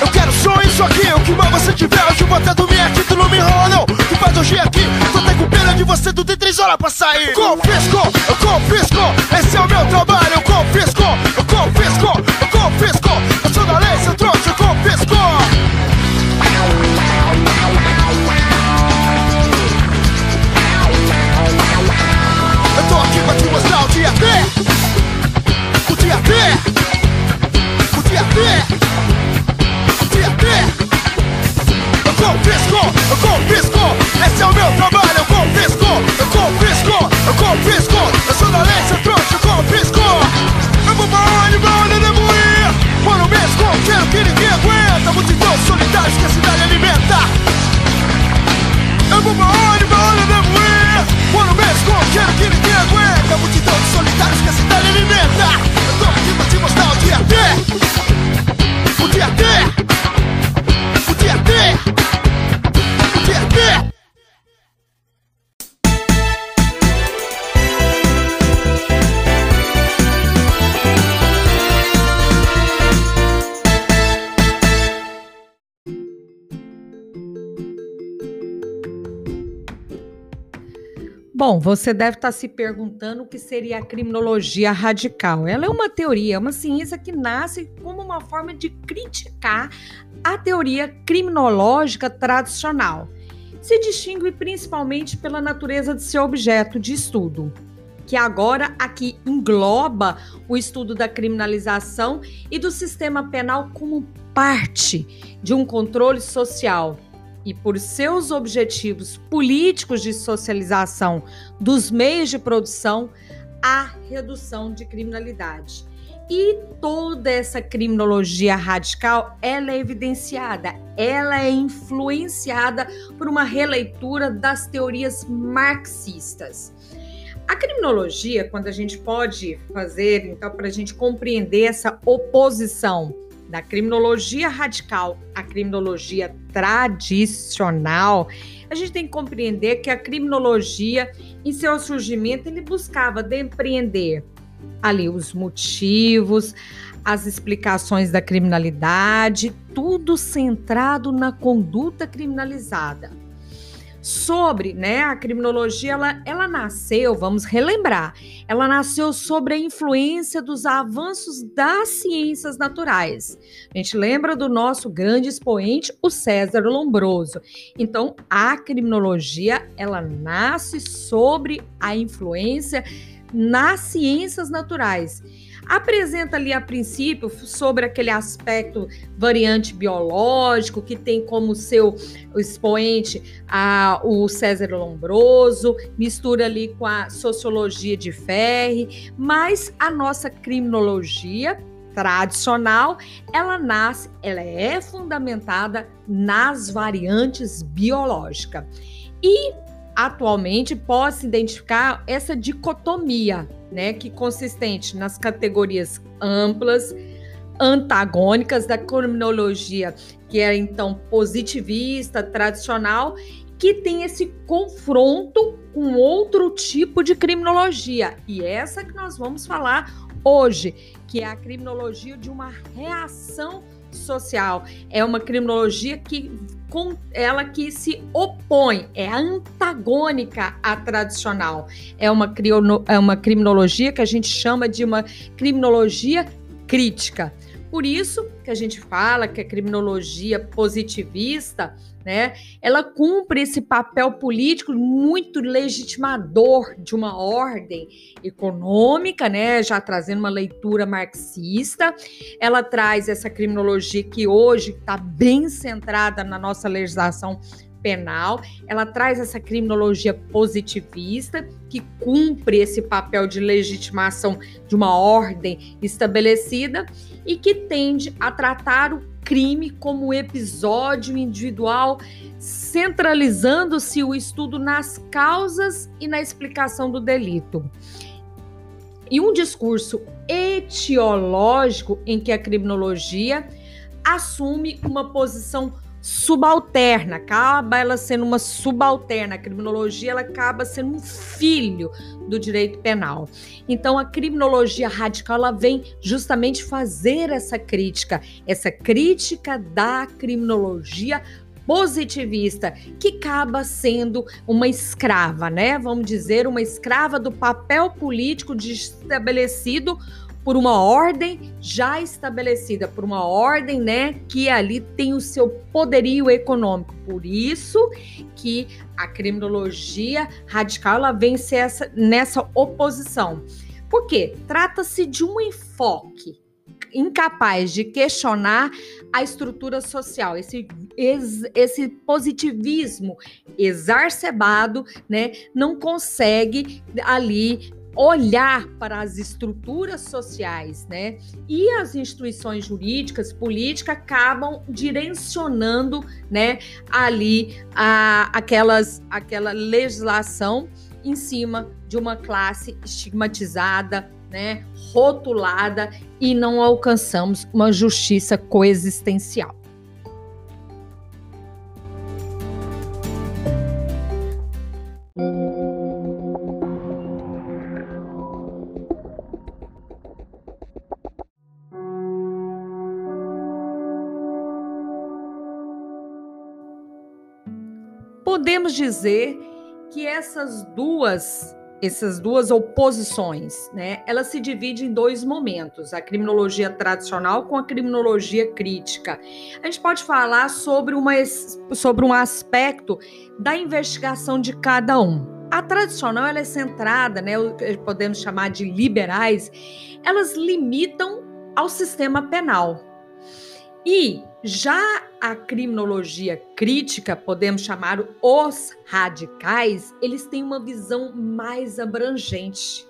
eu quero som isso aqui O que mais você tiver, hoje eu vou até dormir aqui Tu não me enrola não, tu faz hoje aqui Tô até com pena de você, tu tem três horas pra sair. Confisco, eu confisco Esse é o meu trabalho, eu confisco Eu confisco, Bom, você deve estar se perguntando o que seria a criminologia radical. Ela é uma teoria, é uma ciência que nasce como uma forma de criticar a teoria criminológica tradicional. Se distingue principalmente pela natureza de seu objeto de estudo, que agora aqui engloba o estudo da criminalização e do sistema penal como parte de um controle social e por seus objetivos políticos de socialização dos meios de produção, a redução de criminalidade. E toda essa criminologia radical, ela é evidenciada, ela é influenciada por uma releitura das teorias marxistas. A criminologia, quando a gente pode fazer, então, para a gente compreender essa oposição da criminologia radical à criminologia tradicional, a gente tem que compreender que a criminologia, em seu surgimento, ele buscava depreender ali os motivos, as explicações da criminalidade, tudo centrado na conduta criminalizada sobre, né, a criminologia, ela, ela nasceu, vamos relembrar, ela nasceu sobre a influência dos avanços das ciências naturais. A gente lembra do nosso grande expoente, o César Lombroso. Então, a criminologia, ela nasce sobre a influência nas ciências naturais apresenta ali a princípio sobre aquele aspecto variante biológico que tem como seu expoente a, o César Lombroso, mistura ali com a sociologia de Ferri, mas a nossa criminologia tradicional, ela nasce, ela é fundamentada nas variantes biológicas. E atualmente pode-se identificar essa dicotomia né, que consistente nas categorias amplas, antagônicas da criminologia, que é então positivista, tradicional, que tem esse confronto com outro tipo de criminologia. E essa que nós vamos falar hoje, que é a criminologia de uma reação social. É uma criminologia que com ela que se opõe, é antagônica à tradicional. É uma, é uma criminologia que a gente chama de uma criminologia crítica. Por isso que a gente fala que a criminologia positivista, né, ela cumpre esse papel político muito legitimador de uma ordem econômica, né, já trazendo uma leitura marxista. Ela traz essa criminologia que hoje está bem centrada na nossa legislação penal, ela traz essa criminologia positivista que cumpre esse papel de legitimação de uma ordem estabelecida e que tende a tratar o crime como episódio individual, centralizando-se o estudo nas causas e na explicação do delito. E um discurso etiológico em que a criminologia assume uma posição subalterna, acaba ela sendo uma subalterna. A criminologia ela acaba sendo um filho do direito penal. Então a criminologia radical ela vem justamente fazer essa crítica, essa crítica da criminologia positivista, que acaba sendo uma escrava, né? Vamos dizer, uma escrava do papel político estabelecido por uma ordem já estabelecida, por uma ordem, né, que ali tem o seu poderio econômico. Por isso que a criminologia radical ela vence essa, nessa oposição. Por quê? Trata-se de um enfoque incapaz de questionar a estrutura social, esse, esse positivismo exacerbado, né, não consegue ali olhar para as estruturas sociais, né? E as instituições jurídicas, políticas acabam direcionando, né, ali a, aquelas aquela legislação em cima de uma classe estigmatizada, né, rotulada e não alcançamos uma justiça coexistencial. Podemos dizer que essas duas essas duas oposições, né? Ela se divide em dois momentos: a criminologia tradicional com a criminologia crítica. A gente pode falar sobre, uma, sobre um aspecto da investigação de cada um. A tradicional ela é centrada, né? Podemos chamar de liberais. Elas limitam ao sistema penal. E já a criminologia crítica, podemos chamar os radicais, eles têm uma visão mais abrangente.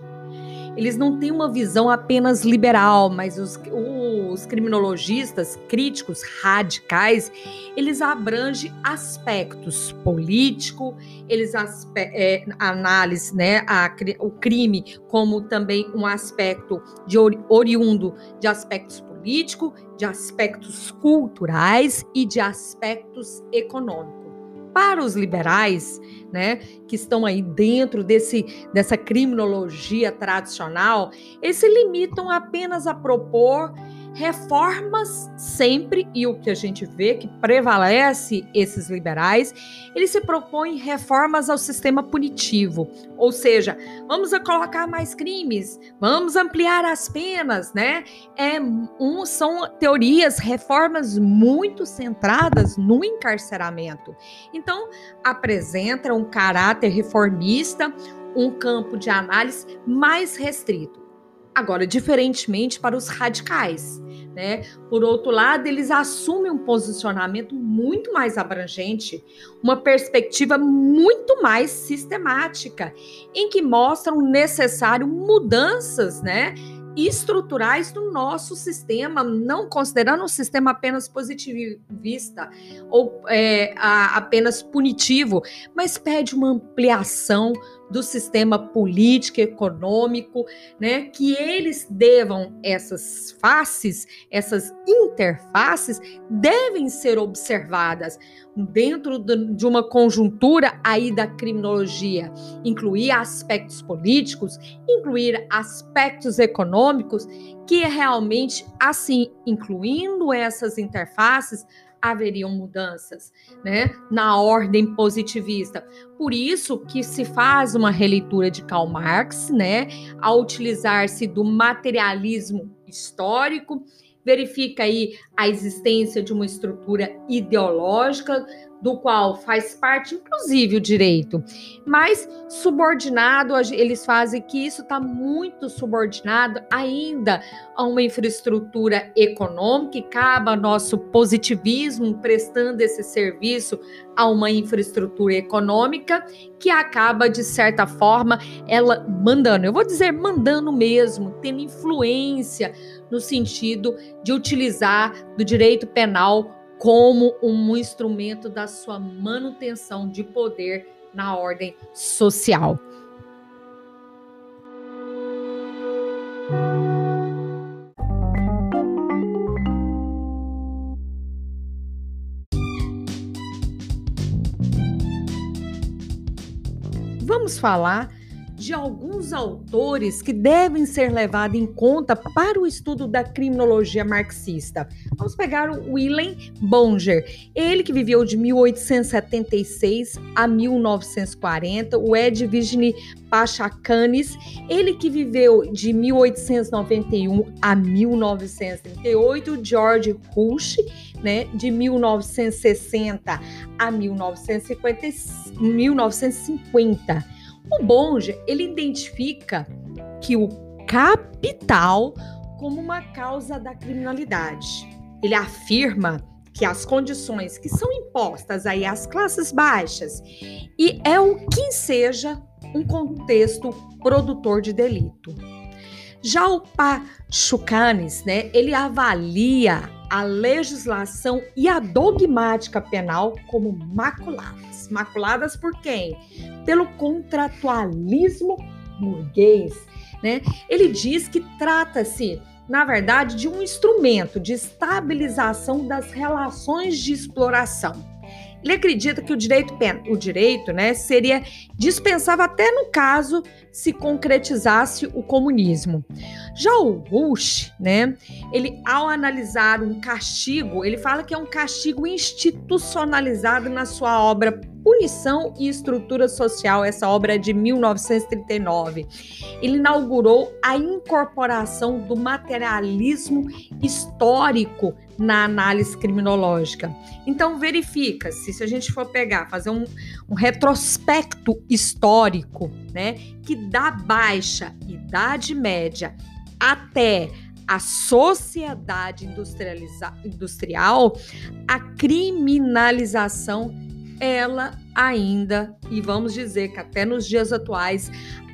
Eles não têm uma visão apenas liberal, mas os, os criminologistas críticos radicais, eles abrangem aspectos político, eles aspe é, análise, né, a, o crime como também um aspecto de oriundo de aspectos político, de aspectos culturais e de aspectos econômicos. Para os liberais, né, que estão aí dentro desse, dessa criminologia tradicional, eles se limitam apenas a propor reformas sempre, e o que a gente vê que prevalece esses liberais, eles se propõem reformas ao sistema punitivo, ou seja, vamos colocar mais crimes, vamos ampliar as penas, né? É, um, são teorias, reformas muito centradas no encarceramento. Então, apresenta um caráter reformista, um campo de análise mais restrito. Agora, diferentemente para os radicais, né? Por outro lado, eles assumem um posicionamento muito mais abrangente, uma perspectiva muito mais sistemática, em que mostram necessário mudanças, né? estruturais do nosso sistema, não considerando um sistema apenas positivista ou é, a, apenas punitivo, mas pede uma ampliação do sistema político, econômico, né, que eles devam essas faces, essas interfaces devem ser observadas dentro de uma conjuntura aí da criminologia, incluir aspectos políticos, incluir aspectos econômicos, que realmente assim, incluindo essas interfaces, haveriam mudanças, né, na ordem positivista. Por isso que se faz uma releitura de Karl Marx, né, ao utilizar-se do materialismo histórico verifica aí a existência de uma estrutura ideológica do qual faz parte, inclusive, o direito. Mas subordinado, eles fazem que isso está muito subordinado ainda a uma infraestrutura econômica e cabe nosso positivismo prestando esse serviço a uma infraestrutura econômica que acaba, de certa forma, ela mandando, eu vou dizer mandando mesmo, tendo influência no sentido de utilizar do direito penal como um instrumento da sua manutenção de poder na ordem social. Vamos falar de alguns autores que devem ser levados em conta para o estudo da criminologia marxista. Vamos pegar o Willem Bonger, ele que viveu de 1876 a 1940, o Ed Pachacanes, ele que viveu de 1891 a 1938, George Rush, né, de 1960 a 1950, 1950 o Bonge, ele identifica que o capital como uma causa da criminalidade. Ele afirma que as condições que são impostas aí às classes baixas e é o que seja um contexto produtor de delito. Já o Pachucanes, né, ele avalia a legislação e a dogmática penal como maculadas. Maculadas por quem? Pelo contratualismo burguês. Né? Ele diz que trata-se, na verdade, de um instrumento de estabilização das relações de exploração. Ele acredita que o direito, o direito né, seria dispensável até no caso se concretizasse o comunismo. Já o Rush, né, ele ao analisar um castigo, ele fala que é um castigo institucionalizado na sua obra Punição e Estrutura Social, essa obra é de 1939. Ele inaugurou a incorporação do materialismo histórico na análise criminológica. Então, verifica-se, se a gente for pegar, fazer um, um retrospecto histórico, né, que da baixa Idade Média até a sociedade industrial, a criminalização, ela ainda, e vamos dizer que até nos dias atuais,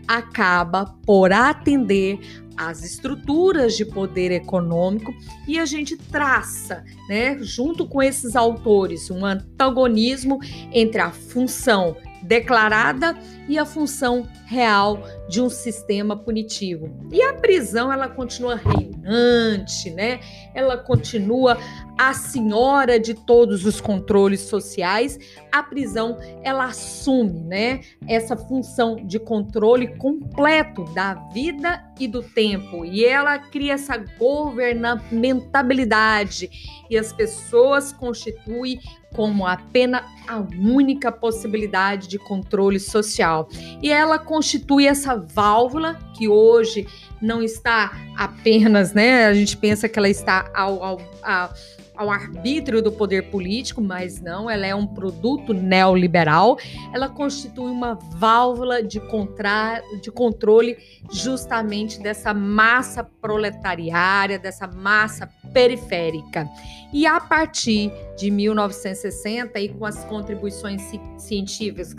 acaba por atender as estruturas de poder econômico e a gente traça, né, junto com esses autores, um antagonismo entre a função declarada e a função real de um sistema punitivo. E a prisão ela continua reinante, né? Ela continua a senhora de todos os controles sociais. A prisão ela assume, né, essa função de controle completo da vida e do tempo. E ela cria essa governamentabilidade e as pessoas constituem como apenas a única possibilidade de controle social. E ela constitui essa válvula que hoje não está apenas, né? A gente pensa que ela está ao, ao, ao ao arbítrio do poder político, mas não, ela é um produto neoliberal. Ela constitui uma válvula de, contra, de controle justamente dessa massa proletariária, dessa massa periférica. E a partir de 1960 e com as contribuições científicas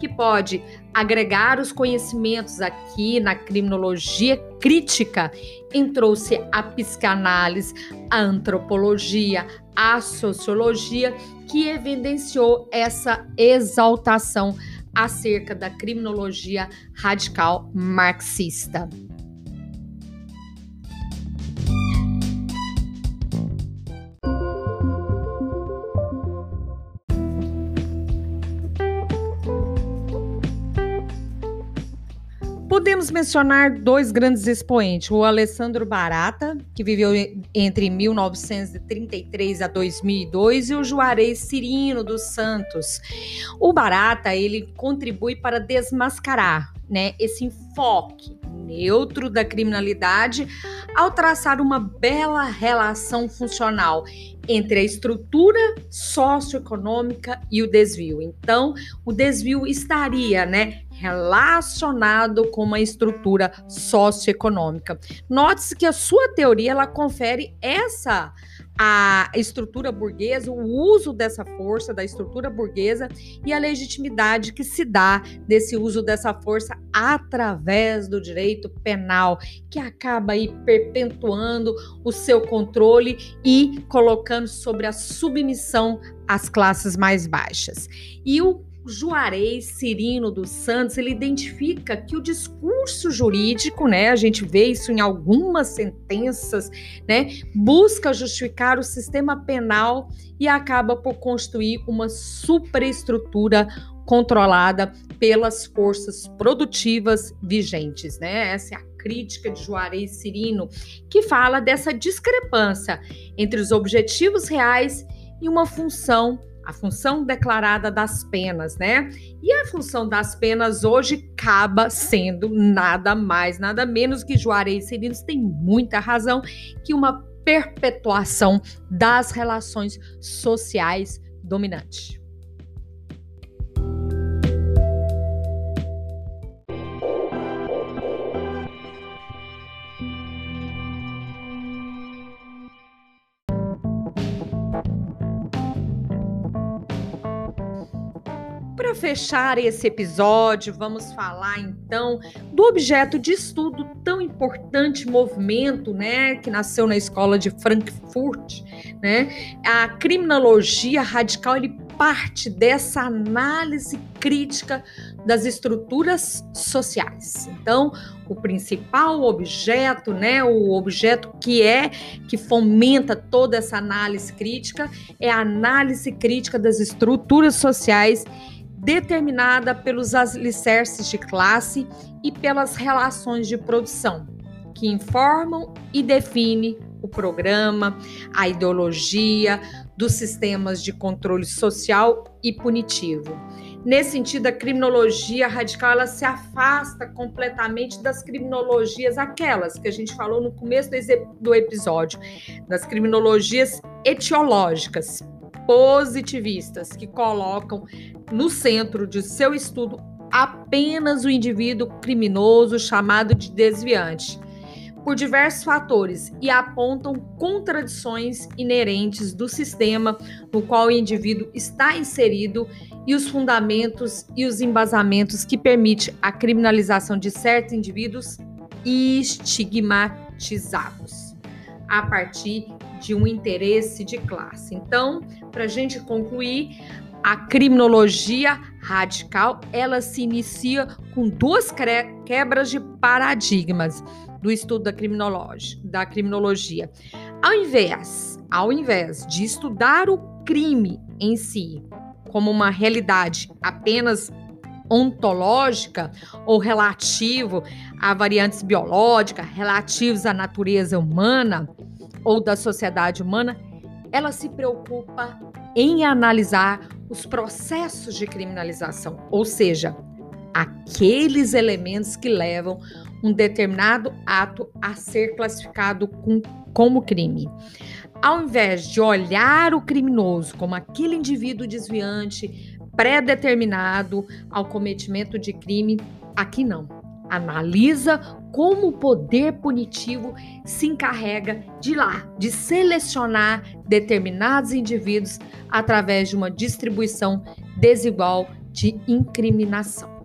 que pode agregar os conhecimentos aqui na criminologia crítica, entrou-se a psicanálise, a antropologia, a sociologia, que evidenciou essa exaltação acerca da criminologia radical marxista. Podemos mencionar dois grandes expoentes: o Alessandro Barata, que viveu entre 1933 a 2002, e o Juarez Cirino dos Santos. O Barata ele contribui para desmascarar, né, esse enfoque neutro da criminalidade ao traçar uma bela relação funcional entre a estrutura socioeconômica e o desvio. Então, o desvio estaria, né, relacionado com uma estrutura socioeconômica. Note-se que a sua teoria ela confere essa a estrutura burguesa, o uso dessa força da estrutura burguesa e a legitimidade que se dá desse uso dessa força através do direito penal, que acaba aí perpetuando o seu controle e colocando sobre a submissão às classes mais baixas. E o Juarez Cirino dos Santos, ele identifica que o discurso jurídico, né, a gente vê isso em algumas sentenças, né, busca justificar o sistema penal e acaba por construir uma superestrutura controlada pelas forças produtivas vigentes, né? Essa é a crítica de Juarez Cirino, que fala dessa discrepância entre os objetivos reais e uma função a função declarada das penas, né? E a função das penas hoje acaba sendo nada mais, nada menos que Juarez Serinos tem muita razão que uma perpetuação das relações sociais dominantes. Fechar esse episódio, vamos falar então do objeto de estudo tão importante, movimento, né, que nasceu na escola de Frankfurt, né? A criminologia radical, ele parte dessa análise crítica das estruturas sociais. Então, o principal objeto, né, o objeto que é que fomenta toda essa análise crítica é a análise crítica das estruturas sociais determinada pelos alicerces de classe e pelas relações de produção, que informam e definem o programa, a ideologia dos sistemas de controle social e punitivo. Nesse sentido, a criminologia radical ela se afasta completamente das criminologias aquelas que a gente falou no começo do episódio, das criminologias etiológicas, positivistas que colocam no centro de seu estudo apenas o indivíduo criminoso chamado de desviante, por diversos fatores e apontam contradições inerentes do sistema no qual o indivíduo está inserido e os fundamentos e os embasamentos que permitem a criminalização de certos indivíduos estigmatizados. A partir de um interesse de classe. Então, para a gente concluir, a criminologia radical ela se inicia com duas quebras de paradigmas do estudo da criminologia, da criminologia. Ao invés, ao invés de estudar o crime em si como uma realidade apenas ontológica ou relativo a variantes biológicas, relativos à natureza humana, ou da sociedade humana, ela se preocupa em analisar os processos de criminalização, ou seja, aqueles elementos que levam um determinado ato a ser classificado com, como crime. Ao invés de olhar o criminoso como aquele indivíduo desviante, pré-determinado ao cometimento de crime, aqui não analisa como o poder punitivo se encarrega de lá, de selecionar determinados indivíduos através de uma distribuição desigual de incriminação.